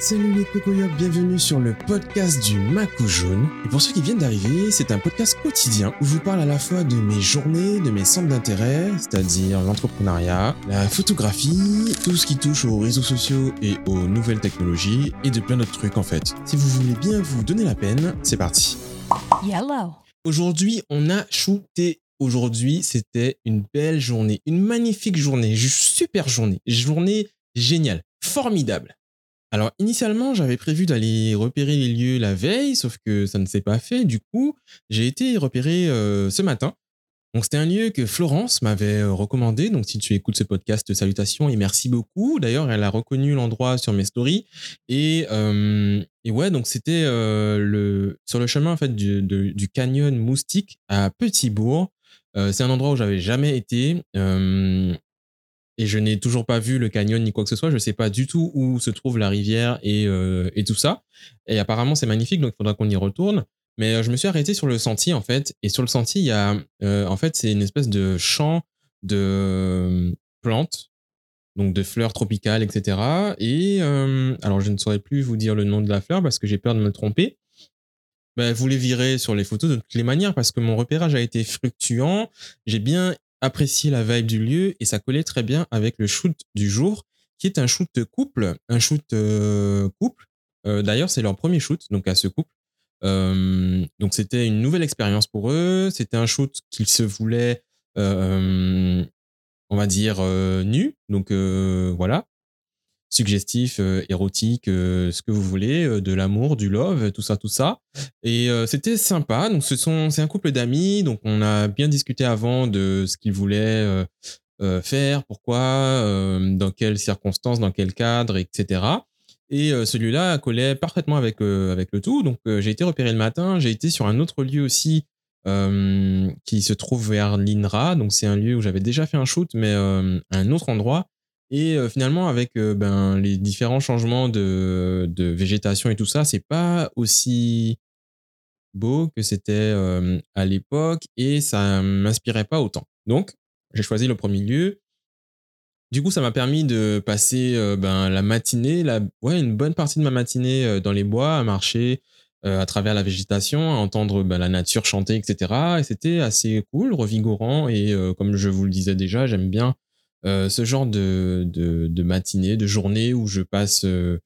Salut les cocoyocs, bienvenue sur le podcast du Macou Jaune. Et pour ceux qui viennent d'arriver, c'est un podcast quotidien où je vous parle à la fois de mes journées, de mes centres d'intérêt, c'est-à-dire l'entrepreneuriat, la photographie, tout ce qui touche aux réseaux sociaux et aux nouvelles technologies, et de plein d'autres trucs en fait. Si vous voulez bien vous donner la peine, c'est parti. Yellow. Aujourd'hui, on a shooté. Aujourd'hui, c'était une belle journée, une magnifique journée, une super journée, journée géniale, formidable. Alors, initialement, j'avais prévu d'aller repérer les lieux la veille, sauf que ça ne s'est pas fait. Du coup, j'ai été repéré euh, ce matin. Donc, c'était un lieu que Florence m'avait euh, recommandé. Donc, si tu écoutes ce podcast, salutations et merci beaucoup. D'ailleurs, elle a reconnu l'endroit sur mes stories. Et, euh, ouais, donc c'était sur le chemin fait, du, canyon Moustique à Petit-Bourg. C'est un endroit où j'avais jamais été. Et je n'ai toujours pas vu le canyon ni quoi que ce soit. Je sais pas du tout où se trouve la rivière et, euh, et tout ça. Et apparemment, c'est magnifique, donc il faudra qu'on y retourne. Mais euh, je me suis arrêté sur le sentier, en fait. Et sur le sentier, il y a, euh, en fait, c'est une espèce de champ de plantes, donc de fleurs tropicales, etc. Et alors, je ne saurais plus vous dire le nom de la fleur parce que j'ai peur de me tromper. Ben, vous les virez sur les photos de toutes les manières parce que mon repérage a été fluctuant. J'ai bien apprécié la vibe du lieu et ça collait très bien avec le shoot du jour, qui est un shoot couple, un shoot euh, couple. Euh, D'ailleurs, c'est leur premier shoot, donc à ce couple. Euh, donc c'était une nouvelle expérience pour eux. C'était un shoot qu'ils se voulaient, on va dire, nu. Donc voilà, suggestif, euh, érotique, euh, ce que vous voulez, euh, de l'amour, du love, tout ça, tout ça. Et euh, c'était sympa. Donc, ce sont, c'est un couple d'amis. Donc, on a bien discuté avant de ce qu'ils voulaient euh, euh, faire, pourquoi, dans quelles circonstances, dans quel cadre, etc. Et celui-là collait parfaitement avec, avec le tout. Donc, j'ai été repéré le matin. J'ai été sur un autre lieu aussi qui se trouve vers l'INRA. Donc, c'est un lieu où j'avais déjà fait un shoot, mais à un autre endroit. Et euh, finalement, avec euh, ben, les différents changements de, végétation et tout ça, c'est pas aussi beau que c'était euh, à l'époque et ça m'inspirait pas autant. Donc, j'ai choisi le premier lieu. Du coup, ça m'a permis de passer ben, la matinée, ouais, une bonne partie de ma matinée dans les bois, à marcher à travers la végétation, à entendre ben, la nature chanter, etc. Et c'était assez cool, revigorant. Et comme je vous le disais déjà, j'aime bien euh, ce genre de, de, de matinée, de journée où je passe euh,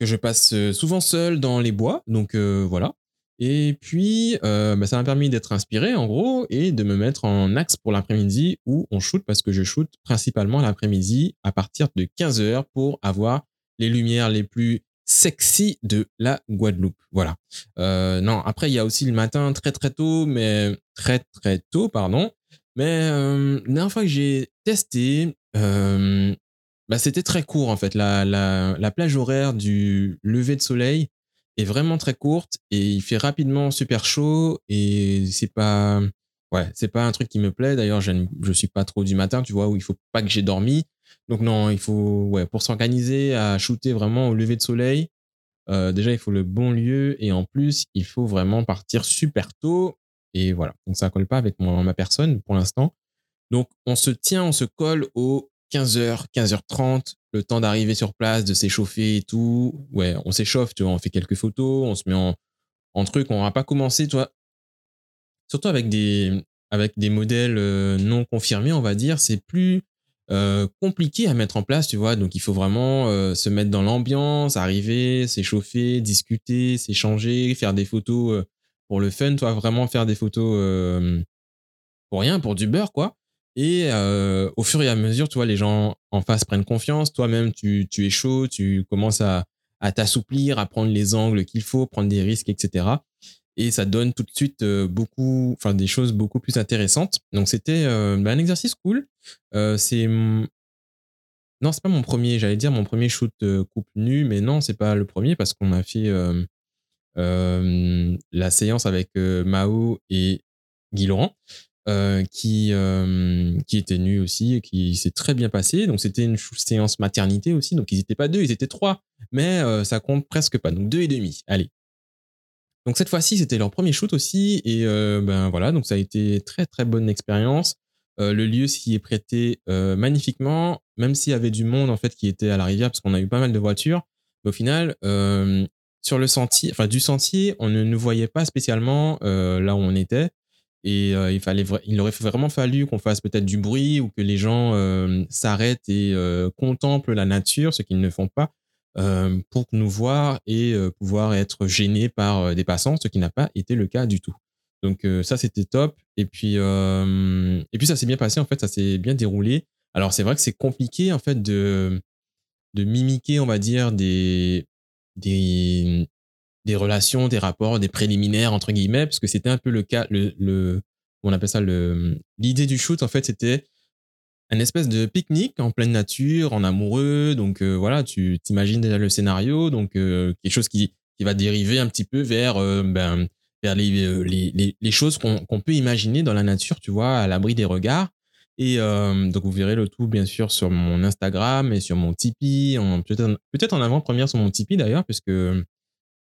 que je passe euh, souvent seul dans les bois. Donc euh, voilà. Et puis, euh, bah, ça m'a permis d'être inspiré en gros et de me mettre en axe pour l'après-midi où on shoot parce que je shoot principalement l'après-midi à partir de 15h pour avoir les lumières les plus sexy de la Guadeloupe. Voilà. Euh, non, après, il y a aussi le matin très très tôt, mais très très tôt, pardon. Mais la dernière fois que j'ai testé, bah, c'était très court en fait. La plage horaire du lever de soleil est vraiment très courte et il fait rapidement super chaud et c'est pas ouais c'est pas un truc qui me plaît d'ailleurs je je suis pas trop du matin tu vois où il faut pas que j'ai dormi donc non il faut ouais pour s'organiser à shooter vraiment au lever de soleil euh, déjà il faut le bon lieu et en plus il faut vraiment partir super tôt et voilà donc ça colle pas avec ma personne pour l'instant donc on se tient on se colle au 15h 15h30 le temps d'arriver sur place, de s'échauffer et tout. Ouais, on s'échauffe, tu vois, on fait quelques photos, on se met en, truc, on va pas commencer, tu. Surtout avec des, avec des modèles euh, non confirmés, on va dire, c'est plus euh, compliqué à mettre en place, tu vois. Donc il faut vraiment euh, se mettre dans l'ambiance, arriver, s'échauffer, discuter, s'échanger, faire des photos pour le fun, toi, vraiment faire des photos euh, pour rien, pour du beurre, quoi. Et euh, au fur et à mesure, tu vois, les gens en face prennent confiance. Toi-même, tu, tu es chaud, tu commences à, à t'assouplir, à prendre les angles qu'il faut, prendre des risques, etc. Et ça donne tout de suite euh, beaucoup, enfin des choses beaucoup plus intéressantes. Donc c'était bah, un exercice cool. C'est non, c'est pas mon premier. J'allais dire mon premier shoot coupe nu, mais non, c'est pas le premier parce qu'on a fait la séance avec Mao et Guy Laurent qui, qui était nu aussi et qui s'est très bien passé. Donc, c'était une séance maternité aussi. Donc, ils n'étaient pas deux, ils étaient trois. Mais ça compte presque pas. Donc, deux et demi. Allez. Donc, cette fois-ci, c'était leur premier shoot aussi. Et ben voilà, donc ça a été très, très bonne expérience. Le lieu s'y est prêté magnifiquement. même s'il y avait du monde en fait qui était à la rivière, parce qu'on a eu pas mal de voitures, au final, sur le sentier, enfin du sentier, on ne nous voyait pas spécialement là où on était. Et il, fallait, il aurait vraiment fallu qu'on fasse peut-être du bruit ou que les gens s'arrêtent et contemplent la nature, ce qu'ils ne font pas, pour nous voir et pouvoir être gênés par des passants, ce qui n'a pas été le cas du tout. Donc ça, c'était top. Et puis, et puis ça s'est bien passé, en fait, ça s'est bien déroulé. Alors c'est vrai que c'est compliqué, en fait, de, de mimiquer, on va dire, des, des, relations, des rapports, des préliminaires, entre guillemets, parce que c'était un peu le cas, le, le on appelle ça le, l'idée du shoot, en fait, c'était un espèce de pique-nique en pleine nature, en amoureux. Donc euh, voilà, tu t'imagines déjà le scénario, donc euh, quelque chose qui, qui va dériver un petit peu vers, euh, ben, vers les, les, les, choses qu'on, qu'on peut imaginer dans la nature, tu vois, à l'abri des regards. Et donc, vous verrez le tout, bien sûr, sur mon Instagram et sur mon Tipeee, peut-être, en avant-première sur mon Tipeee d'ailleurs, puisque,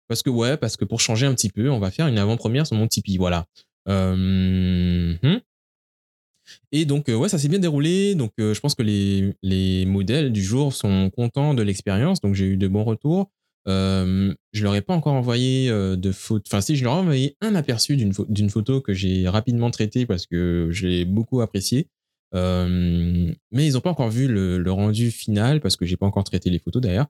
parce que, ouais, parce que pour changer un petit peu, on va faire une avant-première sur mon Tipeee, voilà. Euh, hmm. Et donc, ouais, ça s'est bien déroulé. Donc, je pense que les, les modèles du jour sont contents de l'expérience. Donc, j'ai eu de bons retours. Euh, je leur ai pas encore envoyé de photos. Enfin, si, je leur ai envoyé un aperçu d'une photo que j'ai rapidement traitée parce que j'ai beaucoup apprécié. Mais ils n'ont pas encore vu le, rendu final parce que j'ai pas encore traité les photos d'ailleurs.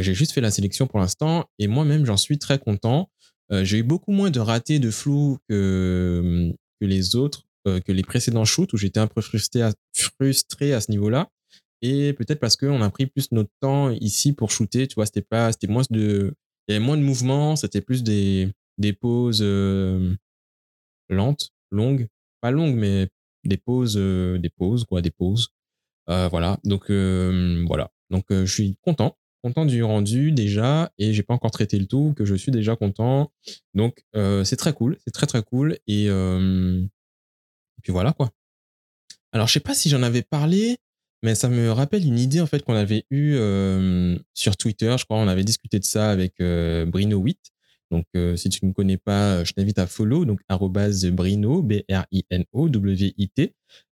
J'ai juste fait la sélection pour l'instant et moi-même j'en suis très content. J'ai eu beaucoup moins de ratés de flou que, les autres, que les précédents shoots où j'étais un peu frustré à, frustré à ce niveau-là. Et peut-être parce qu'on a pris plus notre temps ici pour shooter, tu vois, c'était pas, c'était moins de, il y avait moins de mouvements, c'était plus des, des pauses lentes, longues, pas longues, mais des pauses, euh, des pauses, quoi, des pauses. Euh, voilà. Donc euh, voilà. Donc je suis content, content du rendu déjà, et j'ai pas encore traité le tout, que je suis déjà content. Donc c'est très cool, c'est très très cool, et, puis voilà quoi. Alors je sais pas si j'en avais parlé, mais ça me rappelle une idée en fait qu'on avait eue sur Twitter. Je crois on avait discuté de ça avec Brino 8 donc, euh, si tu ne connais pas, je t'invite à follow, donc Brino, B-R-I-N-O-W-I-T.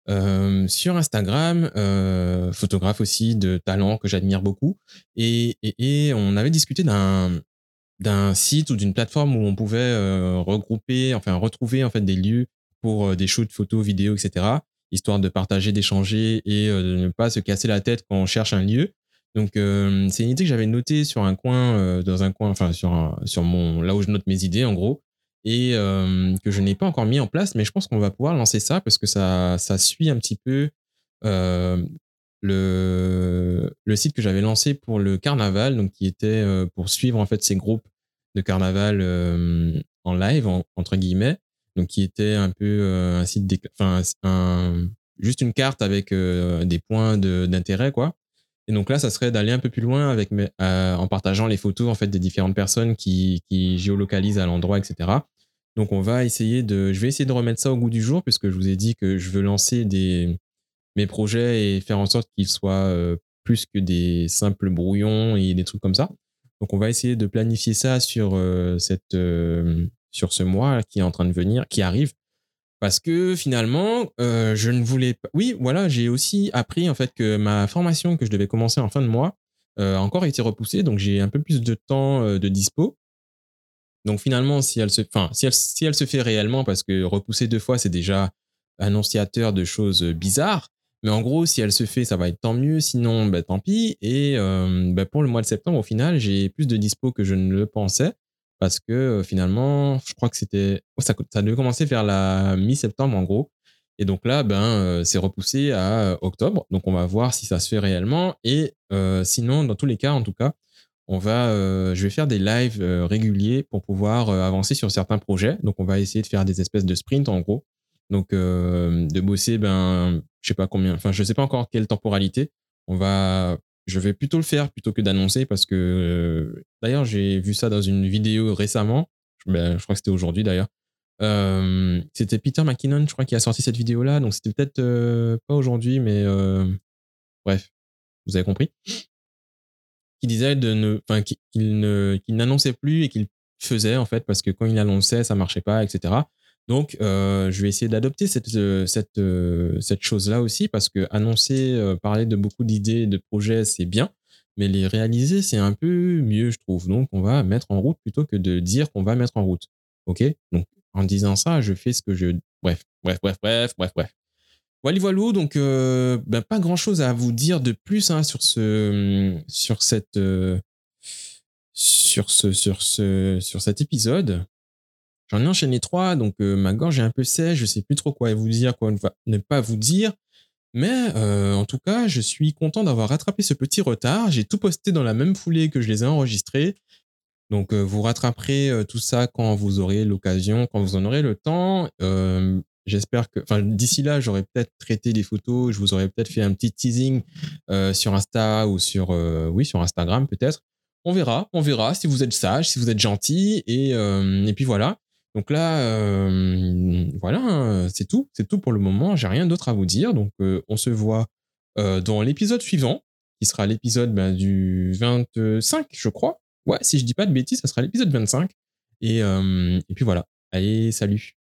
Euh, sur Instagram, euh, photographe aussi de talent que j'admire beaucoup. Et, on avait discuté d'un site ou d'une plateforme où on pouvait regrouper, enfin retrouver en des lieux pour des shoots photos, vidéos, etc. Histoire de partager, d'échanger et de ne pas se casser la tête quand on cherche un lieu. Donc, euh, c'est une idée que j'avais notée sur un coin, euh, dans un coin, enfin, sur, sur mon, là où je note mes idées, en gros, et euh, que je n'ai pas encore mis en place, mais je pense qu'on va pouvoir lancer ça parce que ça, ça suit un petit peu le, le site que j'avais lancé pour le carnaval, donc qui était pour suivre en fait ces groupes de carnaval en live, entre guillemets, donc qui était un peu un site, enfin, juste une carte avec des points d'intérêt, quoi. Et donc là, ça serait d'aller un peu plus loin euh, en partageant les photos en fait des différentes personnes qui, géolocalisent à l'endroit, etc. Donc on va essayer de, je vais essayer de remettre ça au goût du jour puisque je vous ai dit que je veux lancer mes projets et faire en sorte qu'ils soient euh, plus que des simples brouillons et des trucs comme ça. Donc on va essayer de planifier ça sur euh, cette sur ce mois qui est en train de venir, qui arrive parce que finalement, euh, je ne voulais pas. Oui, voilà, j'ai aussi appris en fait que ma formation que je devais commencer en fin de mois euh, a encore été repoussée, donc j'ai un peu plus de temps euh, de dispo. Donc finalement, si elle se, enfin, si elle, si elle se fait réellement, parce que repousser deux fois, c'est déjà annonciateur de choses bizarres. Mais en gros, si elle se fait, ça va être tant mieux. Sinon, bah, tant pis. Et bah, pour le mois de septembre, au final, j'ai plus de dispo que je ne le pensais parce que finalement, je crois que c'était oh, ça, devait commencer vers la mi-septembre en gros. Et donc là, ben, c'est repoussé à octobre. Donc on va voir si ça se fait réellement. Et sinon, dans tous les cas, en tout cas, on va, je vais faire des lives réguliers pour pouvoir avancer sur certains projets. Donc on va essayer de faire des espèces de sprints en gros. Donc de bosser, ben, je sais pas combien, enfin je sais pas encore quelle temporalité. On va je vais plutôt le faire plutôt que d'annoncer parce que euh, d'ailleurs j'ai vu ça dans une vidéo récemment. Ben, je crois que c'était aujourd'hui d'ailleurs. Euh, c'était Peter McKinnon, je crois, qui a sorti cette vidéo-là. Donc c'était peut-être euh, pas aujourd'hui, mais bref, vous avez compris. Qui disait de ne, enfin, qu'il n'annonçait plus et qu'il faisait en fait parce que quand il annonçait ça marchait pas, etc. Donc, euh, je vais essayer d'adopter cette, euh, cette, euh, cette chose-là aussi parce que annoncer, parler de beaucoup d'idées, de projets, c'est bien, mais les réaliser, c'est un peu mieux, je trouve. Donc, on va mettre en route plutôt que de dire qu'on va mettre en route. OK? Donc, en disant ça, je fais ce que je. Bref, bref, bref, bref, bref, bref. Voilà, voilà. Donc, ben, pas grand-chose à vous dire de plus hein, sur ce, sur cette, sur ce, sur ce, sur cet épisode. J'en ai enchaîné trois, donc euh, ma gorge est un peu sèche, je sais plus trop quoi vous dire, quoi ne pas vous dire. Mais euh, en tout cas, je suis content d'avoir rattrapé ce petit retard. J'ai tout posté dans la même foulée que je les ai enregistrés. Donc euh, vous rattraperez tout ça quand vous aurez l'occasion, quand vous en aurez le temps. J'espère que, enfin, d'ici là, j'aurais peut-être traité les photos, je vous aurais peut-être fait un petit teasing sur Insta ou sur, oui, sur Instagram peut-être. On verra, on verra si vous êtes sage, si vous êtes gentil, et, et puis voilà. Donc là, euh, voilà, hein, c'est tout, c'est tout pour le moment. J'ai rien d'autre à vous dire. Donc euh, on se voit euh, dans l'épisode suivant, qui sera l'épisode bah, du 25, je crois. Ouais, si je dis pas de bêtises, ça sera l'épisode 25. Et, et puis voilà. Allez, salut.